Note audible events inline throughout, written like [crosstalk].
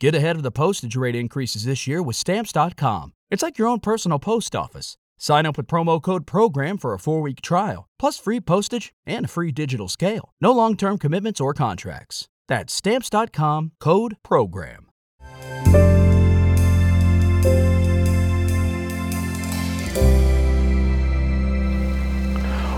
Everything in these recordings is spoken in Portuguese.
Get ahead of the postage rate increases this year with Stamps.com. It's like your own personal post office. Sign up with promo code PROGRAM for a four week trial, plus free postage and a free digital scale. No long term commitments or contracts. That's Stamps.com code PROGRAM.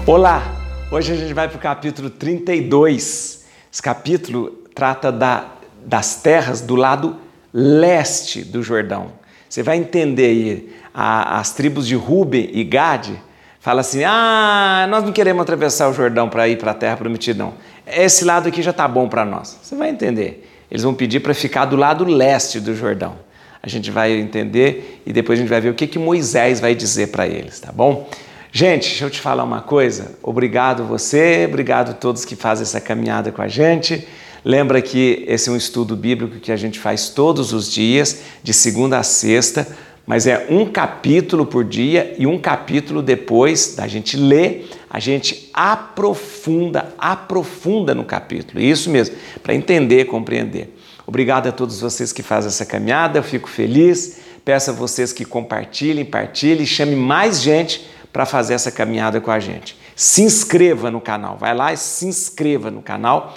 Olá! Hoje a gente vai para o capítulo 32. Esse capítulo trata da, das terras do lado leste do Jordão. Você vai entender aí, a, as tribos de Ruben e Gade fala assim: ah, nós não queremos atravessar o Jordão para ir para a terra prometida, não. Esse lado aqui já está bom para nós. Você vai entender. Eles vão pedir para ficar do lado leste do Jordão. A gente vai entender e depois a gente vai ver o que, que Moisés vai dizer para eles, tá bom? Gente, deixa eu te falar uma coisa. Obrigado você, obrigado todos que fazem essa caminhada com a gente. Lembra que esse é um estudo bíblico que a gente faz todos os dias, de segunda a sexta, mas é um capítulo por dia e um capítulo depois da gente ler, a gente aprofunda, aprofunda no capítulo. Isso mesmo, para entender, compreender. Obrigado a todos vocês que fazem essa caminhada, eu fico feliz. Peço a vocês que compartilhem, partilhem, chame mais gente para fazer essa caminhada com a gente. Se inscreva no canal, vai lá e se inscreva no canal.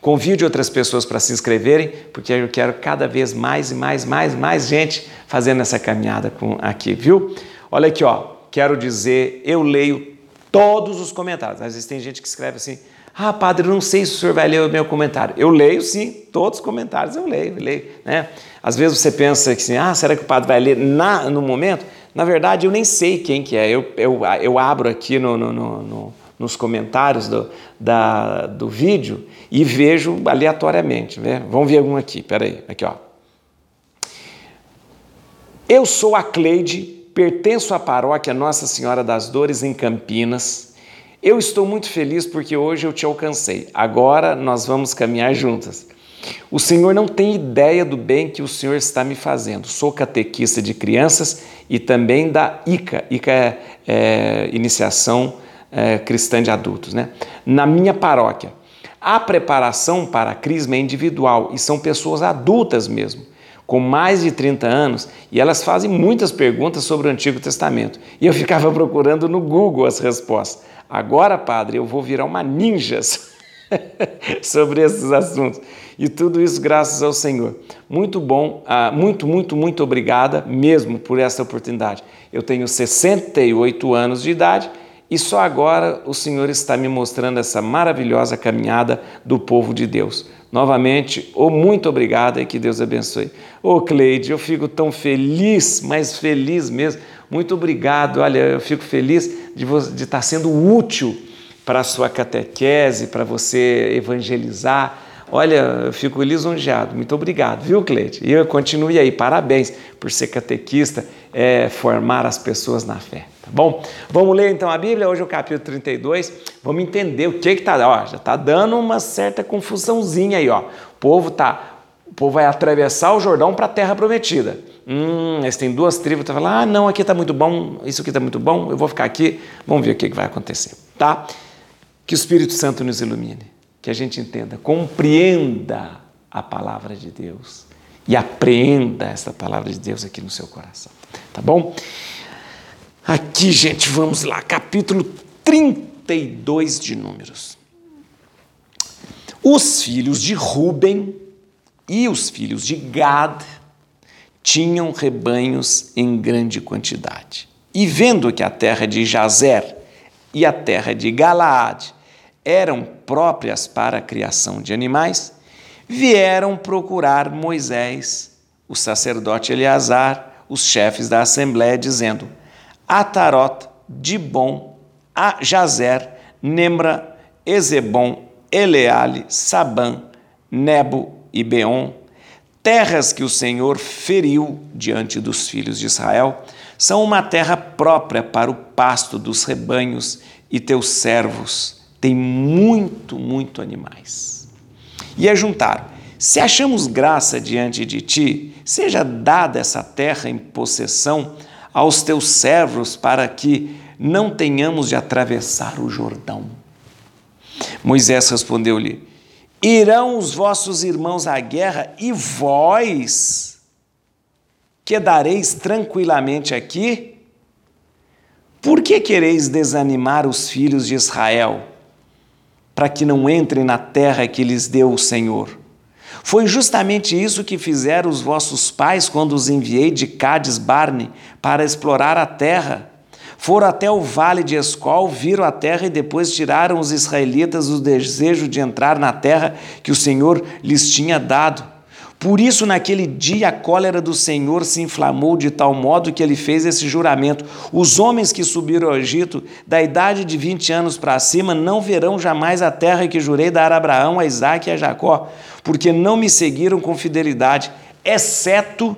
Convide outras pessoas para se inscreverem, porque eu quero cada vez mais e mais, mais, mais gente fazendo essa caminhada com, aqui, viu? Olha aqui, ó. Quero dizer, eu leio todos os comentários. Às vezes tem gente que escreve assim: Ah, padre, não sei se o senhor vai ler o meu comentário. Eu leio sim, todos os comentários eu leio, eu leio. Né? Às vezes você pensa que assim, ah, será que o padre vai ler na, no momento? Na verdade, eu nem sei quem que é. Eu, eu, eu abro aqui no, no, no, nos comentários do, da, do vídeo e vejo aleatoriamente. Né? Vamos ver algum aqui. Peraí, aqui ó. Eu sou a Cleide, pertenço à paróquia Nossa Senhora das Dores em Campinas. Eu estou muito feliz porque hoje eu te alcancei. Agora nós vamos caminhar juntas. O Senhor não tem ideia do bem que o Senhor está me fazendo. Sou catequista de crianças e também da ICA. ICA é, é Iniciação é, Cristã de Adultos, né? Na minha paróquia. A preparação para a crisma é individual e são pessoas adultas mesmo, com mais de 30 anos, e elas fazem muitas perguntas sobre o Antigo Testamento. E eu ficava [laughs] procurando no Google as respostas. Agora, padre, eu vou virar uma ninja [laughs] sobre esses assuntos. E tudo isso graças ao Senhor. Muito bom, ah, muito, muito, muito obrigada mesmo por essa oportunidade. Eu tenho 68 anos de idade e só agora o Senhor está me mostrando essa maravilhosa caminhada do povo de Deus. Novamente, oh, muito obrigada e que Deus abençoe. Ô oh, Cleide, eu fico tão feliz, mas feliz mesmo. Muito obrigado. Olha, eu fico feliz de, de estar sendo útil para a sua catequese, para você evangelizar. Olha, eu fico lisonjeado. Muito obrigado, viu, Cleide? E eu continue aí. Parabéns por ser catequista, é, formar as pessoas na fé. Tá bom? Vamos ler então a Bíblia. Hoje é o capítulo 32. Vamos entender o que que tá. Ó, já está dando uma certa confusãozinha aí, ó. O povo tá, o povo vai atravessar o Jordão para a Terra Prometida. Hum, eles têm duas tribos, tá falando, ah, não, aqui está muito bom, isso aqui está muito bom, eu vou ficar aqui. Vamos ver o que, que vai acontecer, tá? Que o Espírito Santo nos ilumine, que a gente entenda, compreenda a palavra de Deus e apreenda essa palavra de Deus aqui no seu coração, tá bom? Aqui, gente, vamos lá, capítulo 32 de Números. Os filhos de Ruben e os filhos de Gad tinham rebanhos em grande quantidade. E vendo que a terra de Jazer e a terra de Galaade eram próprias para a criação de animais, vieram procurar Moisés, o sacerdote Eleazar, os chefes da assembléia, dizendo: Atarot, Dibon, Jazer, Nemra, Ezebon, Eleale, Sabã, Nebo e Beon, terras que o Senhor feriu diante dos filhos de Israel, são uma terra própria para o pasto dos rebanhos e teus servos tem muito, muito animais. E ajuntaram: Se achamos graça diante de ti, seja dada essa terra em possessão aos teus servos, para que não tenhamos de atravessar o Jordão. Moisés respondeu-lhe: Irão os vossos irmãos à guerra e vós quedareis tranquilamente aqui? Por que quereis desanimar os filhos de Israel, para que não entrem na terra que lhes deu o Senhor? Foi justamente isso que fizeram os vossos pais quando os enviei de Cades Barne para explorar a terra. Foram até o vale de Escol, viram a terra e depois tiraram os israelitas o desejo de entrar na terra que o Senhor lhes tinha dado. Por isso, naquele dia, a cólera do Senhor se inflamou de tal modo que ele fez esse juramento: Os homens que subiram ao Egito, da idade de 20 anos para cima, não verão jamais a terra que jurei dar a Abraão, a Isaac e a Jacó, porque não me seguiram com fidelidade, exceto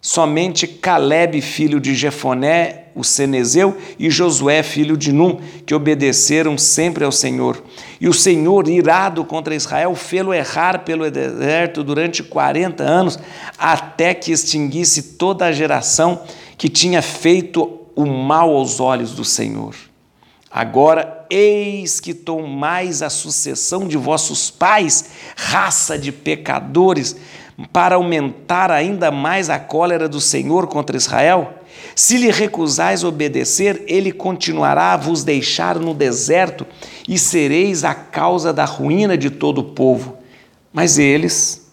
somente Caleb, filho de Jefoné, o Cenezeu, e Josué, filho de Num, que obedeceram sempre ao Senhor. E o Senhor, irado contra Israel, fê-lo errar pelo deserto durante 40 anos, até que extinguisse toda a geração que tinha feito o mal aos olhos do Senhor. Agora, eis que tomais a sucessão de vossos pais, raça de pecadores, para aumentar ainda mais a cólera do Senhor contra Israel? Se lhe recusais obedecer, ele continuará a vos deixar no deserto e sereis a causa da ruína de todo o povo. Mas eles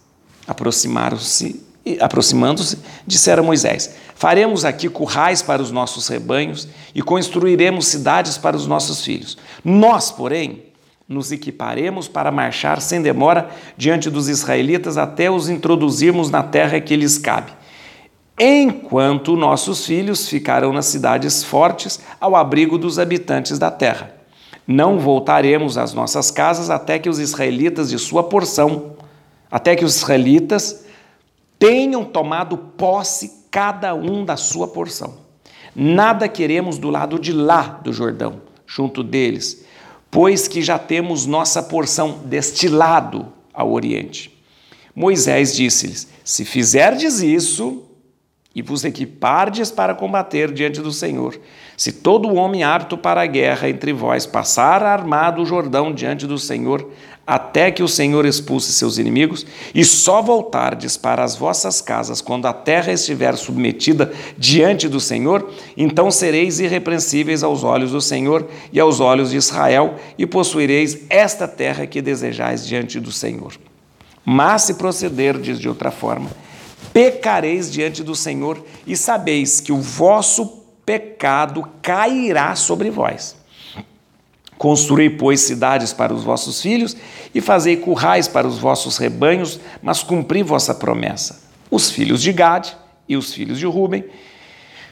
aproximaram-se, aproximando-se, disseram a Moisés: Faremos aqui currais para os nossos rebanhos e construiremos cidades para os nossos filhos. Nós, porém, nos equiparemos para marchar sem demora diante dos israelitas até os introduzirmos na terra que lhes cabe enquanto nossos filhos ficarão nas cidades fortes ao abrigo dos habitantes da terra. Não voltaremos às nossas casas até que os israelitas de sua porção, até que os israelitas tenham tomado posse cada um da sua porção. Nada queremos do lado de lá do Jordão, junto deles, pois que já temos nossa porção deste lado ao oriente. Moisés disse-lhes: Se fizerdes isso, e vos equipardes para combater diante do Senhor. Se todo homem apto para a guerra entre vós passar armado o Jordão diante do Senhor, até que o Senhor expulse seus inimigos, e só voltardes para as vossas casas quando a terra estiver submetida diante do Senhor, então sereis irrepreensíveis aos olhos do Senhor e aos olhos de Israel, e possuireis esta terra que desejais diante do Senhor. Mas se procederdes de outra forma, pecareis diante do Senhor e sabeis que o vosso pecado cairá sobre vós. Construí, pois, cidades para os vossos filhos e fazei currais para os vossos rebanhos, mas cumpri vossa promessa. Os filhos de Gade e os filhos de Ruben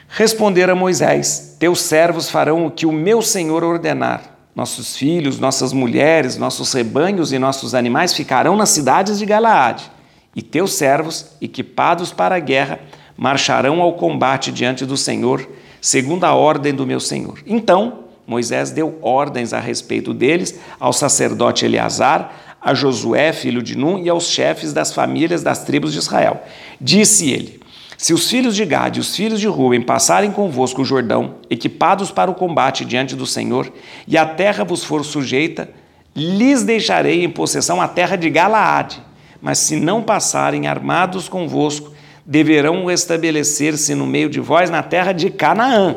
responderam a Moisés: Teus servos farão o que o meu senhor ordenar. Nossos filhos, nossas mulheres, nossos rebanhos e nossos animais ficarão nas cidades de Galaade e teus servos, equipados para a guerra, marcharão ao combate diante do Senhor, segundo a ordem do meu Senhor. Então Moisés deu ordens a respeito deles ao sacerdote Eleazar, a Josué, filho de Num, e aos chefes das famílias das tribos de Israel. Disse ele: Se os filhos de Gade e os filhos de Ruben passarem convosco o Jordão, equipados para o combate diante do Senhor, e a terra vos for sujeita, lhes deixarei em possessão a terra de Galaade mas se não passarem armados convosco, deverão estabelecer-se no meio de vós na terra de Canaã.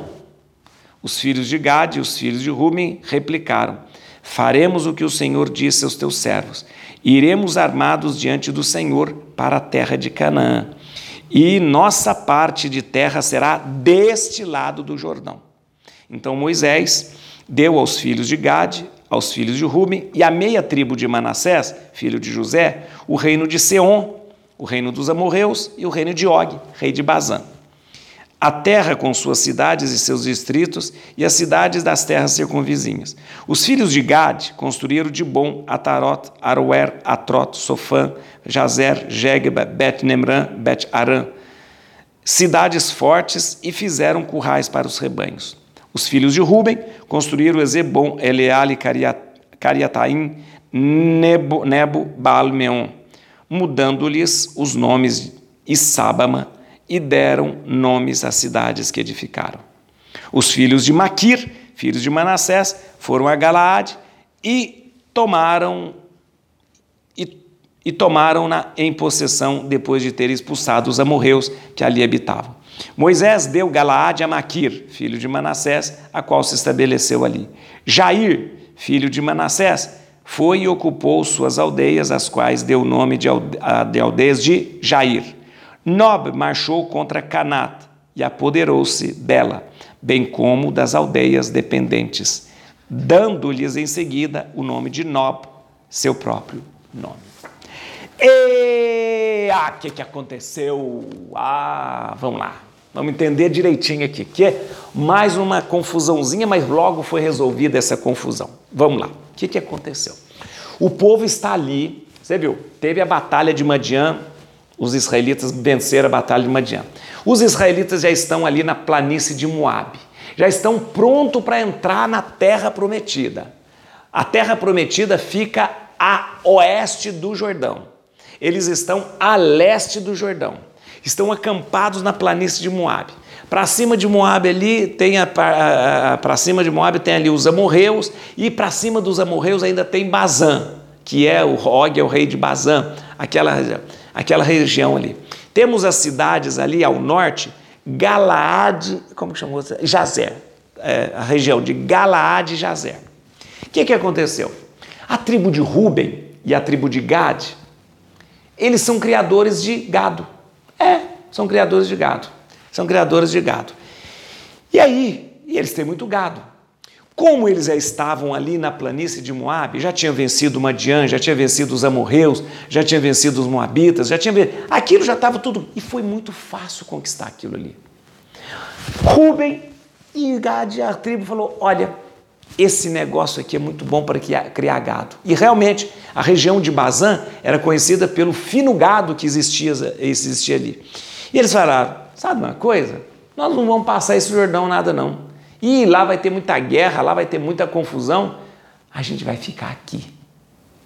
Os filhos de Gade e os filhos de Ruben replicaram: Faremos o que o Senhor disse aos teus servos. Iremos armados diante do Senhor para a terra de Canaã. E nossa parte de terra será deste lado do Jordão. Então Moisés deu aos filhos de Gade, aos filhos de Ruben e à meia tribo de Manassés, filho de José, o reino de Seom, o reino dos amorreus e o reino de Og, rei de Bazã. A terra com suas cidades e seus distritos e as cidades das terras circunvizinhas. Os filhos de Gad construíram de Bom, Atarot, Aroer, Atrot, Sofã, Jazer, Jegba, Bet-Nemran, Bet-Aram, cidades fortes e fizeram currais para os rebanhos. Os filhos de Ruben construíram Ezebon, Eleale, Cariataim, Nebo, Nebo Baalmeon, mudando-lhes os nomes e Sábama, e deram nomes às cidades que edificaram. Os filhos de Maquir, filhos de Manassés, foram a Galaade e tomaram e e tomaram-na em possessão depois de ter expulsado os amorreus que ali habitavam. Moisés deu Galaade a Maquir, filho de Manassés, a qual se estabeleceu ali. Jair, filho de Manassés, foi e ocupou suas aldeias, as quais deu o nome de, aldeias de Jair. Nob marchou contra Canat e apoderou-se dela, bem como das aldeias dependentes, dando-lhes em seguida o nome de Nob, seu próprio nome. E ah, o que, que aconteceu? Ah, vamos lá. Vamos entender direitinho aqui, que é mais uma confusãozinha, mas logo foi resolvida essa confusão. Vamos lá. O que, que aconteceu? O povo está ali, você viu, teve a batalha de Madian, os israelitas venceram a batalha de Madian. Os israelitas já estão ali na planície de Moabe, já estão prontos para entrar na terra prometida. A terra prometida fica a oeste do Jordão. Eles estão a leste do Jordão estão acampados na planície de Moabe. Para cima de Moabe ali tem para cima de Moabe tem ali os amorreus e para cima dos amorreus ainda tem Bazã, que é o Og, é o rei de Bazã, aquela aquela região ali. Temos as cidades ali ao norte, Galaade, como que chamou? Jazer, é, a região de Galaade e Jazer. O que, que aconteceu? A tribo de Ruben e a tribo de Gad, eles são criadores de gado. É, são criadores de gado. São criadores de gado. E aí, e eles têm muito gado. Como eles já estavam ali na planície de Moab, já tinham vencido Madian, já tinha vencido os amorreus, já tinha vencido os moabitas, já tinha vencido... aquilo já estava tudo e foi muito fácil conquistar aquilo ali. Rubem e Gad, a tribo falou: "Olha, esse negócio aqui é muito bom para criar gado. E realmente, a região de Bazã era conhecida pelo fino gado que existia, existia ali. E eles falaram: sabe uma coisa? Nós não vamos passar esse Jordão nada não. E lá vai ter muita guerra, lá vai ter muita confusão. A gente vai ficar aqui.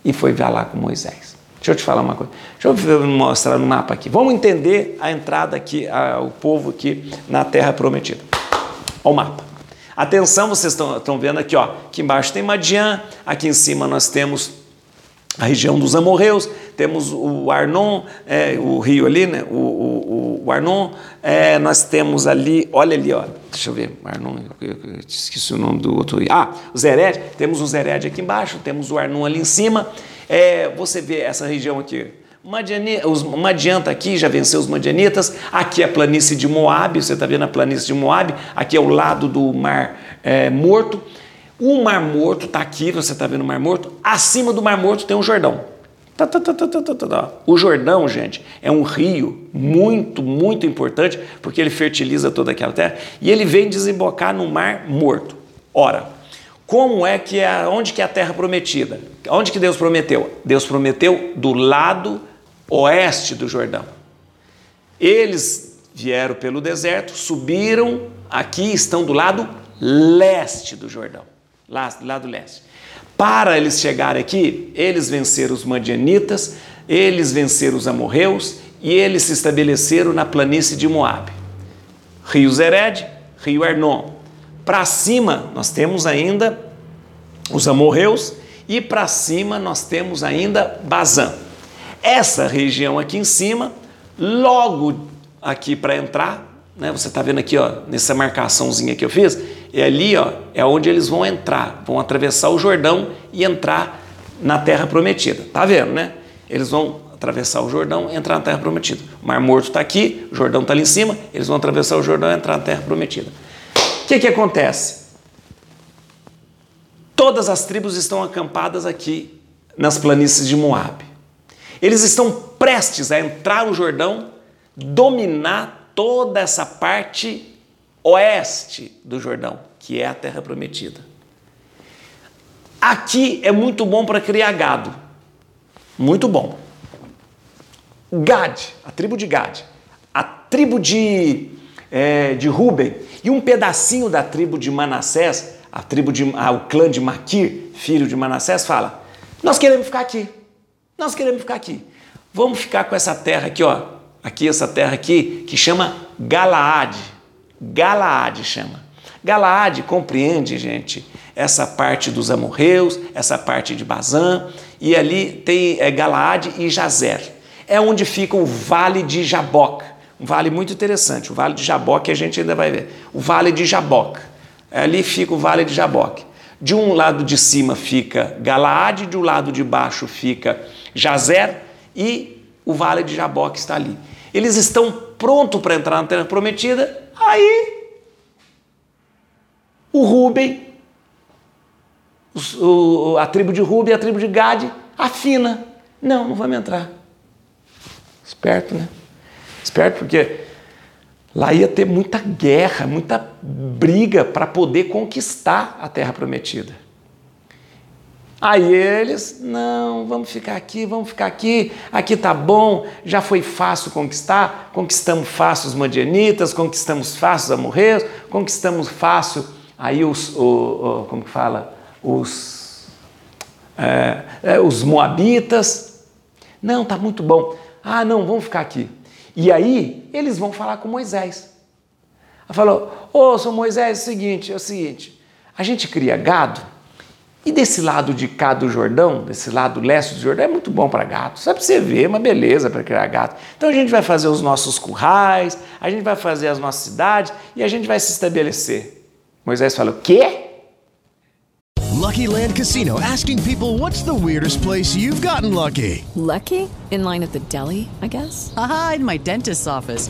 E foi lá com Moisés. Deixa eu te falar uma coisa. Deixa eu mostrar no mapa aqui. Vamos entender a entrada aqui, a, o povo aqui na Terra Prometida. Olha o mapa. Atenção, vocês estão, vendo aqui, ó, aqui embaixo tem Madian, aqui em cima nós temos a região dos amorreus, temos o Arnon, é, o rio ali, né? o, o, o Arnon, é, nós temos ali, olha ali, ó, deixa eu ver, Arnon, eu esqueci o nome do outro. Ah, o Zered, temos o Zered aqui embaixo, temos o Arnon ali em cima, é, você vê essa região aqui, Madiani, os Madian está aqui, já venceu os Madianitas. Aqui é a planície de Moab, você está vendo a planície de Moab. Aqui é o lado do Mar é, Morto. O Mar Morto está aqui, você está vendo o Mar Morto. Acima do Mar Morto tem um Jordão. Tá, tá, tá, o Jordão, gente, é um rio muito, muito importante porque ele fertiliza toda aquela terra e ele vem desembocar no Mar Morto. Ora, como é que é, onde que é a terra prometida? Onde que Deus prometeu? Deus prometeu do lado oeste do Jordão. Eles vieram pelo deserto, subiram aqui, estão do lado leste do Jordão, lá, lado leste. Para eles chegarem aqui, eles venceram os madianitas, eles venceram os amorreus e eles se estabeleceram na planície de Moabe. Rio Zered, Rio Arnon. Para cima nós temos ainda os amorreus e para cima nós temos ainda Bazã. Essa região aqui em cima, logo aqui para entrar, né, você está vendo aqui, ó, nessa marcaçãozinha que eu fiz, é ali, ó, é onde eles vão entrar, vão atravessar o Jordão e entrar na Terra Prometida. Tá vendo, né? Eles vão atravessar o Jordão e entrar na Terra Prometida. O Mar Morto está aqui, o Jordão está ali em cima, eles vão atravessar o Jordão e entrar na Terra Prometida. O que, que acontece? Todas as tribos estão acampadas aqui nas planícies de Moabe. Eles estão prestes a entrar no Jordão, dominar toda essa parte oeste do Jordão, que é a terra prometida. Aqui é muito bom para criar gado. Muito bom. Gad, a tribo de Gad, a tribo de, é, de Ruben e um pedacinho da tribo de Manassés, a tribo de, o clã de Maquir, filho de Manassés, fala: Nós queremos ficar aqui. Nós queremos ficar aqui. Vamos ficar com essa terra aqui, ó. Aqui, essa terra aqui, que chama Galaade. Galaade chama. Galaade compreende, gente, essa parte dos amorreus, essa parte de Bazã, e ali tem é, Galaade e Jazer. É onde fica o Vale de Jaboc. Um vale muito interessante, o Vale de Jaboc, que a gente ainda vai ver. O Vale de Jaboc. Ali fica o Vale de Jaboc. De um lado de cima fica Galaade, de um lado de baixo fica Jazer e o Vale de Jaboc está ali. Eles estão prontos para entrar na Terra Prometida, aí o Ruben, a tribo de Ruben, a tribo de Gade, afina. Não, não vamos entrar. Esperto, né? Esperto porque lá ia ter muita guerra, muita briga para poder conquistar a terra prometida. Aí eles, não, vamos ficar aqui, vamos ficar aqui, aqui tá bom, já foi fácil conquistar, conquistamos fácil os madianitas, conquistamos fácil os amorreus, conquistamos fácil aí os, o, o, como que fala, os, é, é, os moabitas. Não, tá muito bom. Ah, não, vamos ficar aqui. E aí eles vão falar com Moisés. Ela falou: Ô, oh, São Moisés, é o seguinte, é o seguinte, a gente cria gado, e desse lado de cá do Jordão, desse lado leste do Jordão, é muito bom para gato. Só para você ver, é uma beleza para criar gato. Então a gente vai fazer os nossos currais, a gente vai fazer as nossas cidades e a gente vai se estabelecer. Moisés fala: o quê? Lucky Land Casino asking people what's the weirdest place you've gotten lucky? Lucky? In line at the deli, I guess? Aha, in my dentist's office.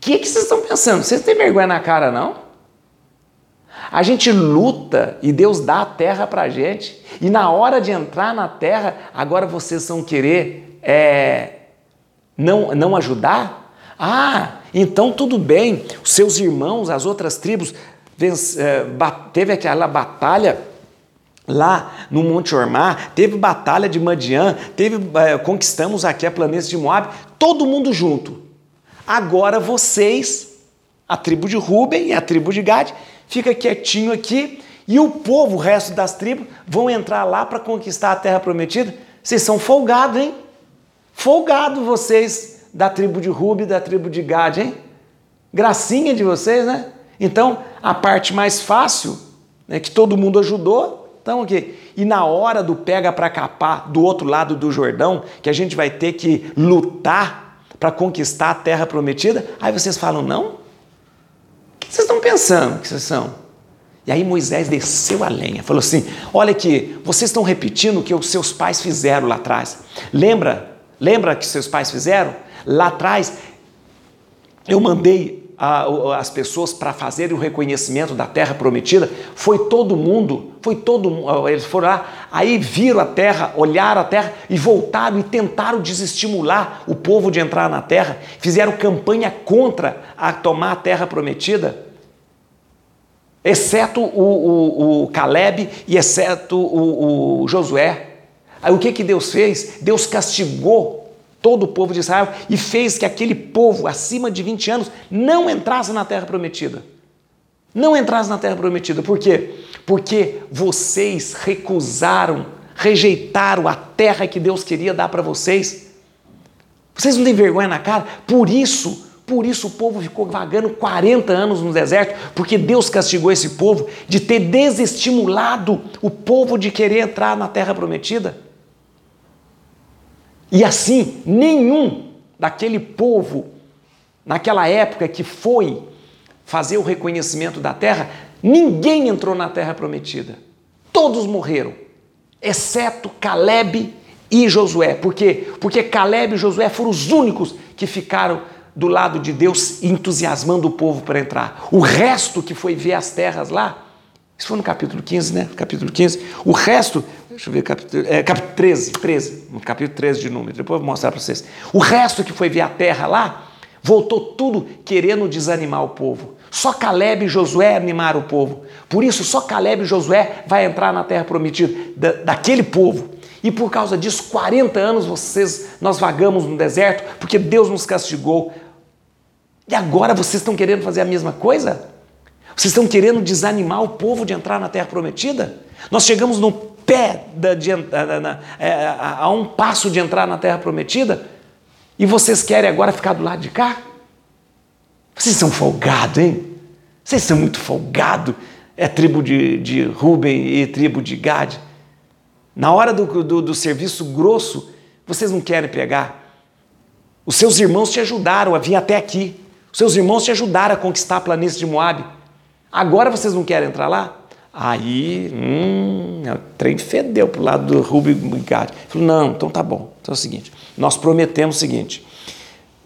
Que, que vocês estão pensando? Vocês têm vergonha na cara, não? A gente luta e Deus dá a terra para gente. E na hora de entrar na terra, agora vocês vão querer é, não, não ajudar? Ah, então tudo bem. Os seus irmãos, as outras tribos, é, teve aquela batalha lá no Monte Ormar, teve batalha de Madian, teve, é, conquistamos aqui a planície de Moab, todo mundo junto. Agora vocês, a tribo de Ruben e a tribo de Gad, fica quietinho aqui e o povo, o resto das tribos, vão entrar lá para conquistar a terra prometida. Vocês são folgados, hein? Folgado vocês da tribo de Ruben e da tribo de Gad, hein? Gracinha de vocês, né? Então, a parte mais fácil, né, que todo mundo ajudou, então, okay. e na hora do pega para capar do outro lado do Jordão, que a gente vai ter que lutar para conquistar a terra prometida, aí vocês falam: não? O que vocês estão pensando que vocês são? E aí Moisés desceu a lenha, falou assim: olha aqui, vocês estão repetindo o que os seus pais fizeram lá atrás. Lembra? Lembra que seus pais fizeram? Lá atrás, eu mandei a, as pessoas para fazerem o reconhecimento da terra prometida, foi todo mundo, foi todo eles foram lá, aí viram a terra, olharam a terra e voltaram e tentaram desestimular o povo de entrar na terra, fizeram campanha contra a tomar a terra prometida, exceto o, o, o Caleb e exceto o, o Josué. Aí o que, que Deus fez? Deus castigou todo o povo de Israel e fez que aquele povo acima de 20 anos não entrasse na terra prometida. Não entrasse na terra prometida. Por quê? Porque vocês recusaram, rejeitaram a terra que Deus queria dar para vocês. Vocês não têm vergonha na cara? Por isso, por isso o povo ficou vagando 40 anos no deserto, porque Deus castigou esse povo de ter desestimulado o povo de querer entrar na terra prometida. E assim, nenhum daquele povo, naquela época que foi fazer o reconhecimento da terra, ninguém entrou na terra prometida. Todos morreram, exceto Caleb e Josué. Por quê? Porque Caleb e Josué foram os únicos que ficaram do lado de Deus entusiasmando o povo para entrar. O resto que foi ver as terras lá, isso foi no capítulo 15, né? Capítulo 15. O resto Deixa eu ver, capítulo, é, capítulo 13, 13, no capítulo 13 de Números, depois eu vou mostrar para vocês. O resto que foi ver a terra lá, voltou tudo querendo desanimar o povo. Só Caleb e Josué animaram o povo. Por isso, só Caleb e Josué vai entrar na terra prometida da, daquele povo. E por causa disso, 40 anos vocês, nós vagamos no deserto, porque Deus nos castigou. E agora vocês estão querendo fazer a mesma coisa? Vocês estão querendo desanimar o povo de entrar na terra prometida? Nós chegamos no pé da, de, é, a, a um passo de entrar na terra prometida e vocês querem agora ficar do lado de cá? Vocês são folgados, hein? Vocês são muito folgados. É tribo de, de Ruben e tribo de Gad. Na hora do, do, do serviço grosso, vocês não querem pegar. Os seus irmãos te ajudaram a vir até aqui. Os seus irmãos te ajudaram a conquistar a planície de Moab. Agora vocês não querem entrar lá? Aí, hum, o trem fedeu para o lado do Rubem Gad. Falou, não, então tá bom. Então é o seguinte, nós prometemos o seguinte,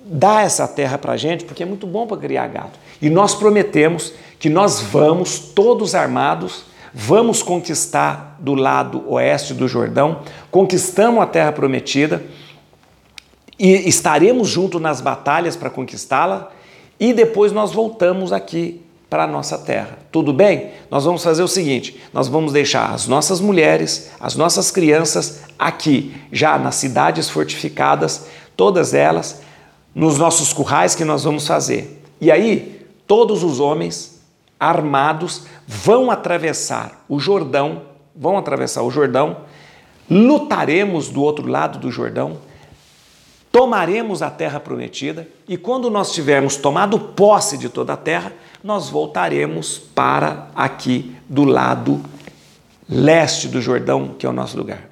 dá essa terra para a gente, porque é muito bom para criar gado. E nós prometemos que nós vamos, todos armados, vamos conquistar do lado oeste do Jordão, conquistamos a terra prometida e estaremos juntos nas batalhas para conquistá-la e depois nós voltamos aqui para a nossa terra. Tudo bem? Nós vamos fazer o seguinte: nós vamos deixar as nossas mulheres, as nossas crianças aqui, já nas cidades fortificadas, todas elas, nos nossos currais que nós vamos fazer. E aí, todos os homens armados vão atravessar o Jordão, vão atravessar o Jordão, lutaremos do outro lado do Jordão, tomaremos a terra prometida e quando nós tivermos tomado posse de toda a terra, nós voltaremos para aqui do lado leste do Jordão, que é o nosso lugar.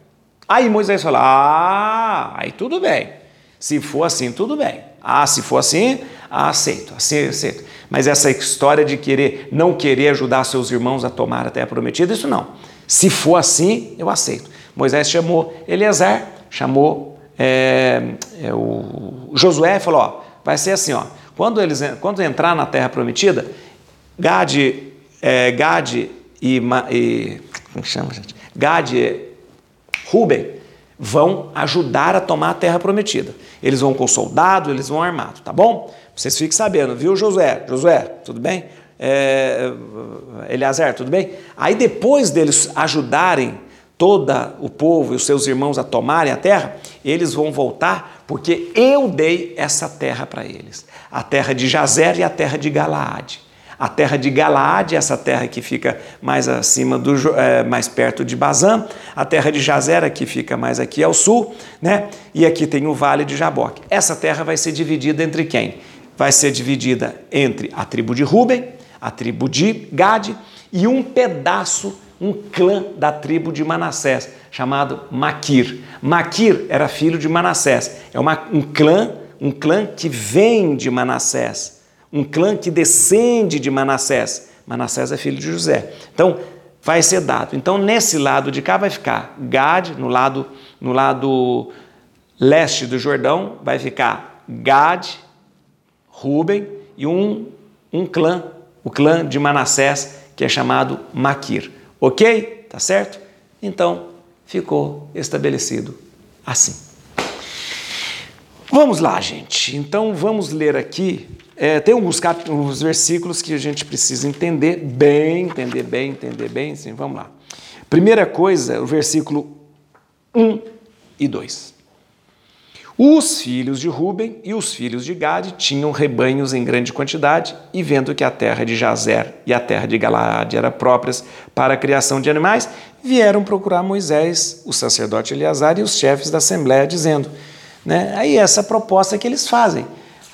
Aí Moisés fala: Ah, aí tudo bem. Se for assim, tudo bem. Ah, se for assim, aceito, aceito. Mas essa história de querer, não querer ajudar seus irmãos a tomar a terra prometida, isso não. Se for assim, eu aceito. Moisés chamou Eleazar, chamou é, é, o Josué e falou: ó, vai ser assim, ó. Quando eles quando entrar na terra prometida, Gade, é, Gade e, e como chama, gente? Gade e Ruben vão ajudar a tomar a terra prometida. Eles vão com soldado, eles vão armados, tá bom? Vocês fiquem sabendo, viu, Josué? Josué, tudo bem? É, Eleazar, tudo bem? Aí depois deles ajudarem todo o povo e os seus irmãos a tomarem a terra, eles vão voltar porque eu dei essa terra para eles. A terra de Jazer e a terra de Galaade. A terra de Galaade, essa terra que fica mais acima do é, mais perto de Bazã, a terra de Jazera que fica mais aqui ao sul, né? E aqui tem o vale de Jaboque. Essa terra vai ser dividida entre quem? Vai ser dividida entre a tribo de Ruben, a tribo de Gade e um pedaço, um clã da tribo de Manassés, chamado Maquir. Maquir era filho de Manassés. É uma, um clã, um clã que vem de Manassés um clã que descende de Manassés. Manassés é filho de José. Então, vai ser dado. Então, nesse lado de cá vai ficar Gad, no lado, no lado leste do Jordão, vai ficar Gad, Ruben e um, um clã, o clã de Manassés, que é chamado Maquir. Ok? Tá certo? Então, ficou estabelecido assim. Vamos lá, gente. Então, vamos ler aqui é, tem alguns versículos que a gente precisa entender bem, entender bem, entender bem. Sim, vamos lá. Primeira coisa, o versículo 1 e 2. Os filhos de Ruben e os filhos de Gade tinham rebanhos em grande quantidade, e vendo que a terra de Jazer e a terra de Galaade eram próprias para a criação de animais, vieram procurar Moisés, o sacerdote Eleazar e os chefes da assembleia, dizendo: né, aí essa proposta que eles fazem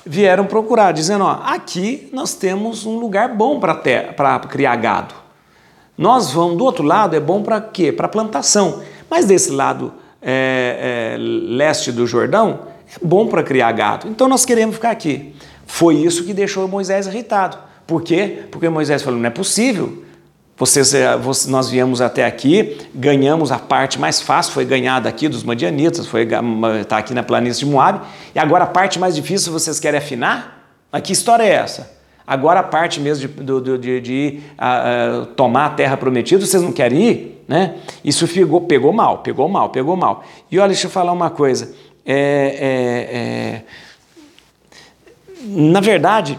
vieram procurar, dizendo: ó, aqui nós temos um lugar bom para criar gado. Nós vamos, do outro lado é bom para quê? Para plantação. Mas desse lado é, é, leste do Jordão é bom para criar gado. Então nós queremos ficar aqui. Foi isso que deixou Moisés irritado. Por quê? Porque Moisés falou: não é possível vocês, eh, nós viemos até aqui, ganhamos a parte mais fácil, foi ganhada aqui dos Madianitas, foi está aqui na planície de Moab, e agora a parte mais difícil vocês querem afinar? Mas que história é essa? Agora a parte mesmo de, de, de, de uh, uh, tomar a terra prometida, vocês não querem ir? Né? Isso pegou, pegou mal, pegou mal, pegou mal. E olha, deixa eu falar uma coisa. É, é, é... Na verdade,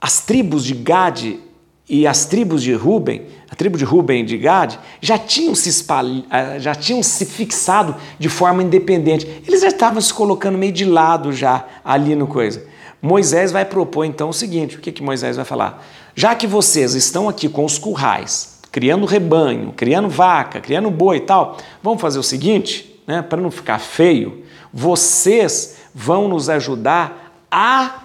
as tribos de Gade e as tribos de Ruben, a tribo de Ruben e de Gad, já tinham se espalhado, eh, já tinham se fixado de forma independente. Eles já estavam se colocando meio de lado já ali no coisa. Moisés vai propor então o seguinte: o que, que Moisés vai falar? Já que vocês estão aqui com os currais, criando rebanho, criando vaca, criando boi e tal, vamos fazer o seguinte, né, para não ficar feio, vocês vão nos ajudar a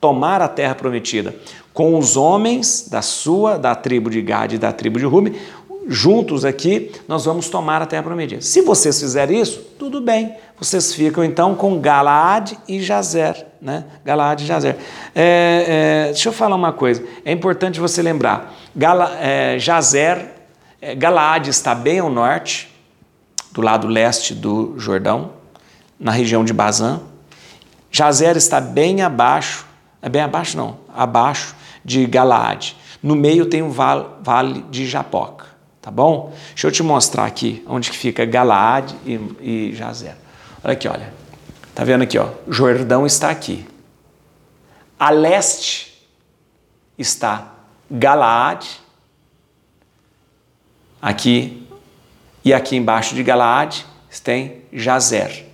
tomar a terra prometida com os homens da sua, da tribo de Gad e da tribo de Ruben, juntos aqui, nós vamos tomar a terra prometida. Se vocês fizerem isso, tudo bem. Vocês ficam então com Galaad e Jazer, né? Galaad e Jazer. É, é, deixa eu falar uma coisa. É importante você lembrar. Gala, é, Jazer, é, Galaad está bem ao norte, do lado leste do Jordão, na região de Bazã. Jazer está bem abaixo, é bem abaixo não, abaixo de Galaade. No meio tem o vale de Japoca, tá bom? Deixa eu te mostrar aqui onde que fica Galaade e, e Jazer. Olha aqui, olha. Tá vendo aqui, ó? Jordão está aqui. A leste está Galaade. Aqui e aqui embaixo de Galaade tem Jazer.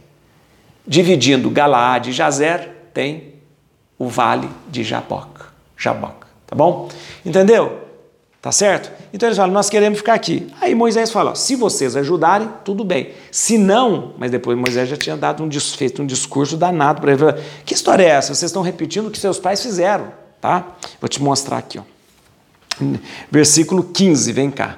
Dividindo Galaade e Jazer tem o vale de Jaboca. Jaboca. Tá bom? Entendeu? Tá certo? Então eles falam, nós queremos ficar aqui. Aí Moisés fala, se vocês ajudarem, tudo bem. Se não, mas depois Moisés já tinha dado um, feito um discurso danado para ele. Que história é essa? Vocês estão repetindo o que seus pais fizeram, tá? Vou te mostrar aqui, ó. Versículo 15, vem cá.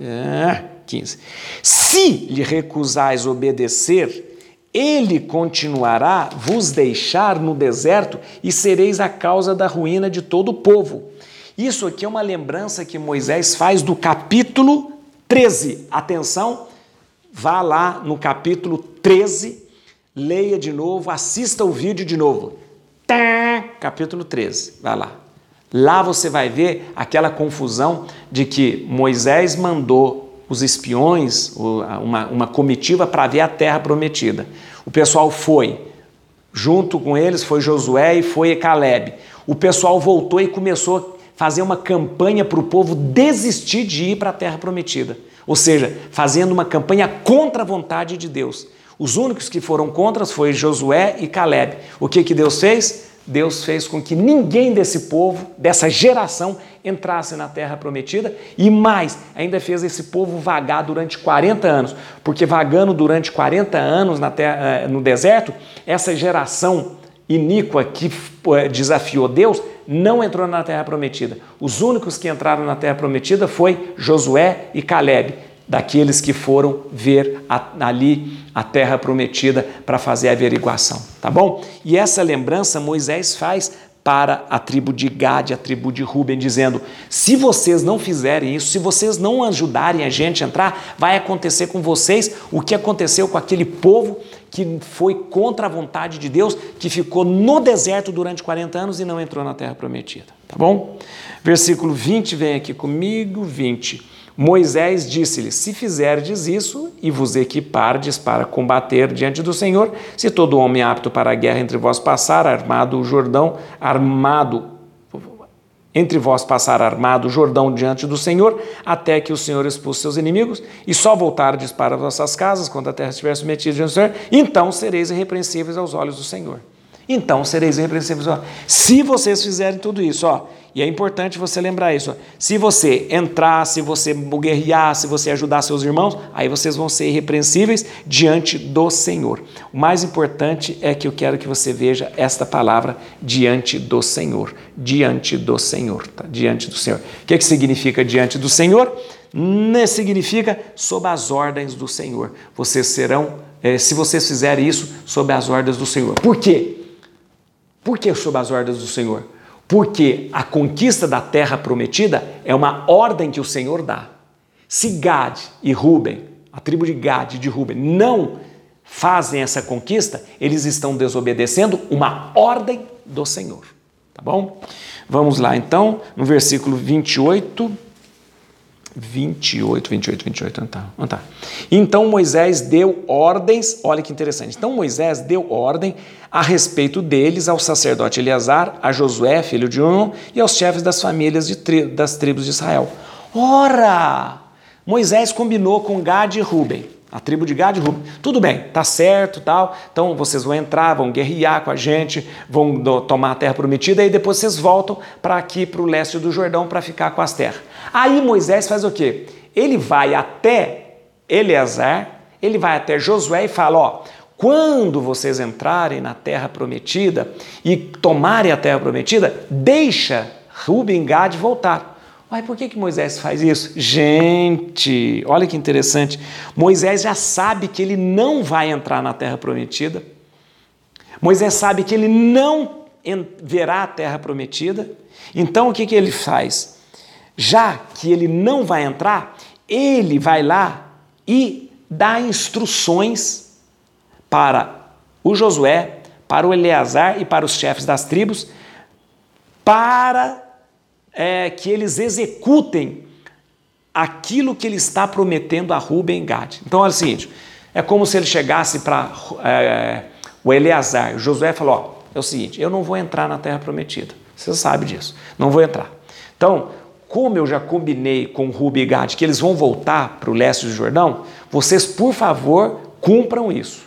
É, 15. Se lhe recusais obedecer, ele continuará vos deixar no deserto e sereis a causa da ruína de todo o povo. Isso aqui é uma lembrança que Moisés faz do capítulo 13. Atenção, vá lá no capítulo 13, leia de novo, assista o vídeo de novo. Tá, capítulo 13, vai lá. Lá você vai ver aquela confusão de que Moisés mandou os espiões, uma, uma comitiva para ver a terra prometida. O pessoal foi, junto com eles foi Josué e foi Caleb. O pessoal voltou e começou fazer uma campanha para o povo desistir de ir para a terra prometida. Ou seja, fazendo uma campanha contra a vontade de Deus. Os únicos que foram contra foi Josué e Caleb. O que, que Deus fez? Deus fez com que ninguém desse povo, dessa geração, entrasse na terra prometida e mais, ainda fez esse povo vagar durante 40 anos, porque vagando durante 40 anos na terra, eh, no deserto, essa geração iníqua que eh, desafiou Deus não entrou na terra prometida. Os únicos que entraram na terra prometida foi Josué e Caleb daqueles que foram ver a, ali a terra prometida para fazer a averiguação, tá bom? E essa lembrança Moisés faz para a tribo de Gade, a tribo de Ruben, dizendo: se vocês não fizerem isso, se vocês não ajudarem a gente a entrar, vai acontecer com vocês o que aconteceu com aquele povo que foi contra a vontade de Deus, que ficou no deserto durante 40 anos e não entrou na terra prometida. Tá bom? Versículo 20, vem aqui comigo, 20. Moisés disse-lhe: Se fizerdes isso e vos equipardes para combater diante do Senhor, se todo homem apto para a guerra entre vós passar armado o Jordão, armado entre vós passar armado o Jordão diante do Senhor, até que o Senhor expulse seus inimigos, e só voltardes para vossas casas, quando a terra estiver submetida diante do Senhor, então sereis irrepreensíveis aos olhos do Senhor. Então sereis irrepreensíveis. Se vocês fizerem tudo isso, ó, e é importante você lembrar isso. Se você entrar, se você guerrear, se você ajudar seus irmãos, aí vocês vão ser irrepreensíveis diante do Senhor. O mais importante é que eu quero que você veja esta palavra diante do Senhor. Diante do Senhor. Tá? Diante do Senhor. O que, é que significa diante do Senhor? Significa sob as ordens do Senhor. Vocês serão, eh, se vocês fizerem isso, sob as ordens do Senhor. Por quê? Por que sob as ordens do Senhor? Porque a conquista da terra prometida é uma ordem que o Senhor dá. Se Gad e Ruben, a tribo de Gad e de Ruben, não fazem essa conquista, eles estão desobedecendo uma ordem do Senhor. Tá bom? Vamos lá então, no versículo 28. 28, 28, 28, onde tá? Onde tá? Então Moisés deu ordens, olha que interessante. Então Moisés deu ordem a respeito deles ao sacerdote Eleazar, a Josué, filho de Um, e aos chefes das famílias tri das tribos de Israel. Ora! Moisés combinou com Gad e Ruben a tribo de Gad e Ruben. Tudo bem, tá certo, tal. Então vocês vão entrar, vão guerrear com a gente, vão tomar a terra prometida e depois vocês voltam para aqui para o leste do Jordão para ficar com as terras. Aí Moisés faz o quê? Ele vai até Eleazar, ele vai até Josué e fala, ó, quando vocês entrarem na terra prometida e tomarem a terra prometida, deixa Ruben e Gad voltar. Mas por que, que Moisés faz isso? Gente, olha que interessante. Moisés já sabe que ele não vai entrar na terra prometida. Moisés sabe que ele não verá a terra prometida. Então o que, que ele faz? Já que ele não vai entrar, ele vai lá e dá instruções para o Josué, para o Eleazar e para os chefes das tribos, para é, que eles executem aquilo que ele está prometendo a Rubem e Gad. Então, olha o seguinte: é como se ele chegasse para é, o Eleazar, Josué falou: ó, é o seguinte, eu não vou entrar na terra prometida. Você sabe disso, não vou entrar. Então, como eu já combinei com Rubem e Gad que eles vão voltar para o leste do Jordão, vocês, por favor, cumpram isso.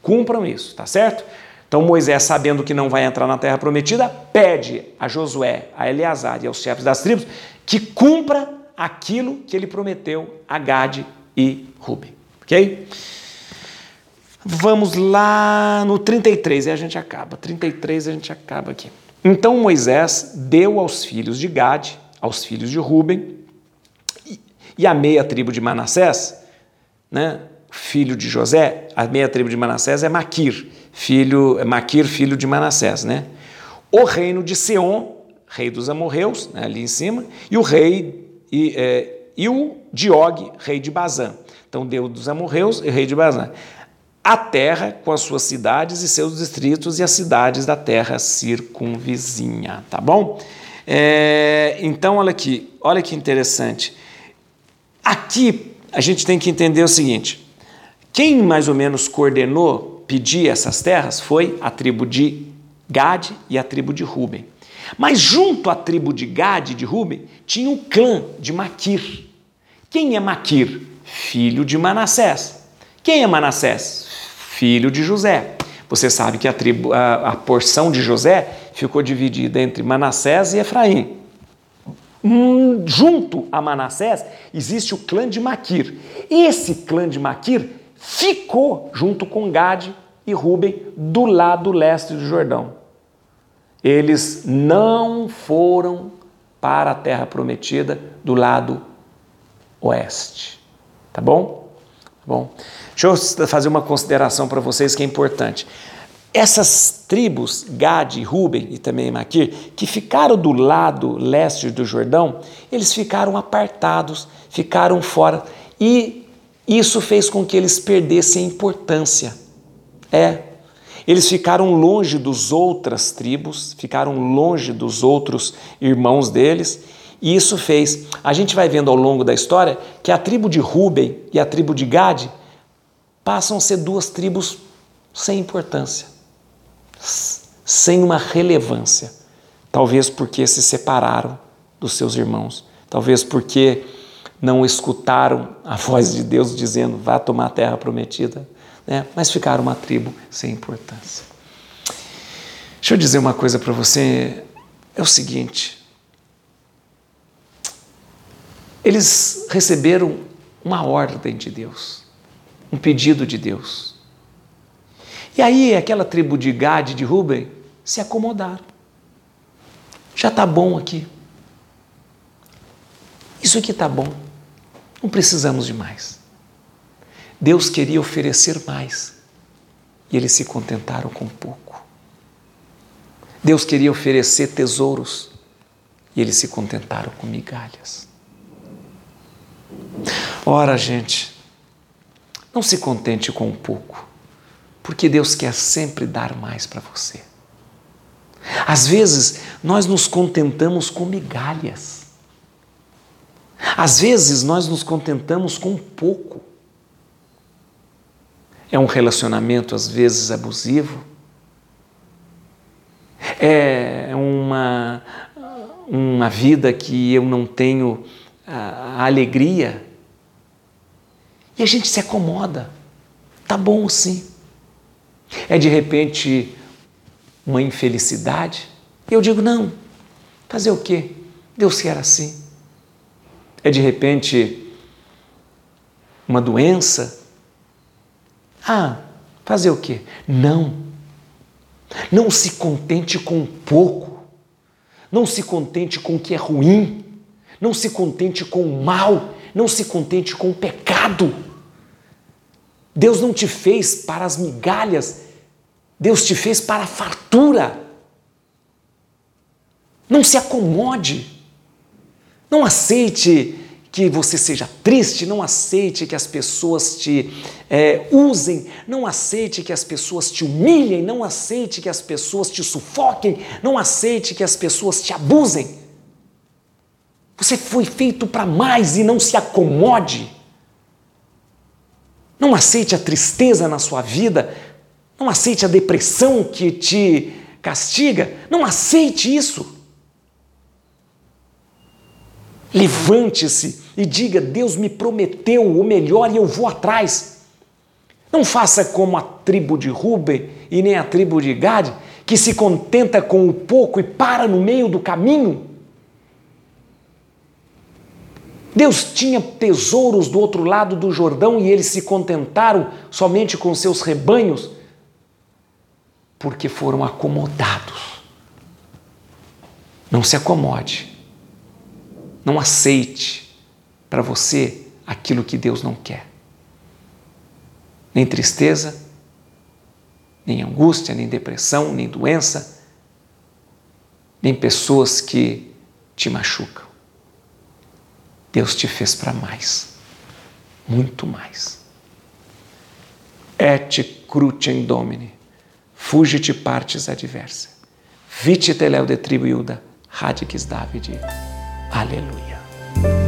Cumpram isso, tá certo? Então Moisés, sabendo que não vai entrar na terra prometida, pede a Josué, a Eleazar e aos chefes das tribos que cumpra aquilo que ele prometeu a Gade e Ruben. Ok? Vamos lá no 33 e a gente acaba. 33 a gente acaba aqui. Então Moisés deu aos filhos de Gade, aos filhos de Ruben e a meia tribo de Manassés, né? filho de José, a meia tribo de Manassés é Maquir filho, Maquir, filho de Manassés, né? O reino de Seom, rei dos amorreus, né, ali em cima, e o rei e, é, e o Diog, rei de Bazã. Então, Deus dos amorreus e rei de Bazã. A terra com as suas cidades e seus distritos e as cidades da terra circunvizinha, tá bom? É, então, olha aqui, olha que interessante. Aqui a gente tem que entender o seguinte: quem mais ou menos coordenou pedir essas terras foi a tribo de Gade e a tribo de Ruben. Mas junto à tribo de Gade e de Ruben tinha o clã de Maquir. Quem é Maquir? Filho de Manassés. Quem é Manassés? Filho de José. Você sabe que a, tribo, a, a porção de José ficou dividida entre Manassés e Efraim. Hum, junto a Manassés existe o clã de Maquir. Esse clã de Maquir ficou junto com Gade e Ruben do lado leste do Jordão. Eles não foram para a terra prometida do lado oeste. Tá bom? Tá bom. Deixa eu fazer uma consideração para vocês que é importante. Essas tribos, Gade, Ruben e também Maquir, que ficaram do lado leste do Jordão, eles ficaram apartados, ficaram fora. E isso fez com que eles perdessem importância. É. Eles ficaram longe dos outras tribos, ficaram longe dos outros irmãos deles, e isso fez. A gente vai vendo ao longo da história que a tribo de Ruben e a tribo de Gade passam a ser duas tribos sem importância, sem uma relevância. Talvez porque se separaram dos seus irmãos, talvez porque não escutaram a voz de Deus dizendo: vá tomar a terra prometida, né? mas ficaram uma tribo sem importância. Deixa eu dizer uma coisa para você: é o seguinte. Eles receberam uma ordem de Deus, um pedido de Deus. E aí, aquela tribo de Gade e de Ruben se acomodaram. Já está bom aqui. Isso aqui está bom. Não precisamos de mais. Deus queria oferecer mais e eles se contentaram com pouco. Deus queria oferecer tesouros e eles se contentaram com migalhas. Ora, gente, não se contente com um pouco, porque Deus quer sempre dar mais para você. Às vezes, nós nos contentamos com migalhas. Às vezes nós nos contentamos com pouco. É um relacionamento, às vezes, abusivo. É uma, uma vida que eu não tenho a, a alegria. E a gente se acomoda. Tá bom assim. É de repente uma infelicidade. E eu digo: não, fazer o quê? Deus quer assim. É de repente uma doença. Ah, fazer o quê? Não. Não se contente com pouco. Não se contente com o que é ruim. Não se contente com o mal. Não se contente com o pecado. Deus não te fez para as migalhas. Deus te fez para a fartura. Não se acomode. Não aceite que você seja triste, não aceite que as pessoas te é, usem, não aceite que as pessoas te humilhem, não aceite que as pessoas te sufoquem, não aceite que as pessoas te abusem. Você foi feito para mais e não se acomode. Não aceite a tristeza na sua vida, não aceite a depressão que te castiga, não aceite isso. Levante-se e diga: Deus me prometeu o melhor e eu vou atrás. Não faça como a tribo de Ruben e nem a tribo de Gad, que se contenta com o pouco e para no meio do caminho. Deus tinha tesouros do outro lado do Jordão e eles se contentaram somente com seus rebanhos, porque foram acomodados. Não se acomode. Não aceite para você aquilo que Deus não quer. Nem tristeza, nem angústia, nem depressão, nem doença, nem pessoas que te machucam. Deus te fez para mais, muito mais. Et crucem domini, fugit partes adversa, vite teleu de tribo Iuda, radix David. Aleluia.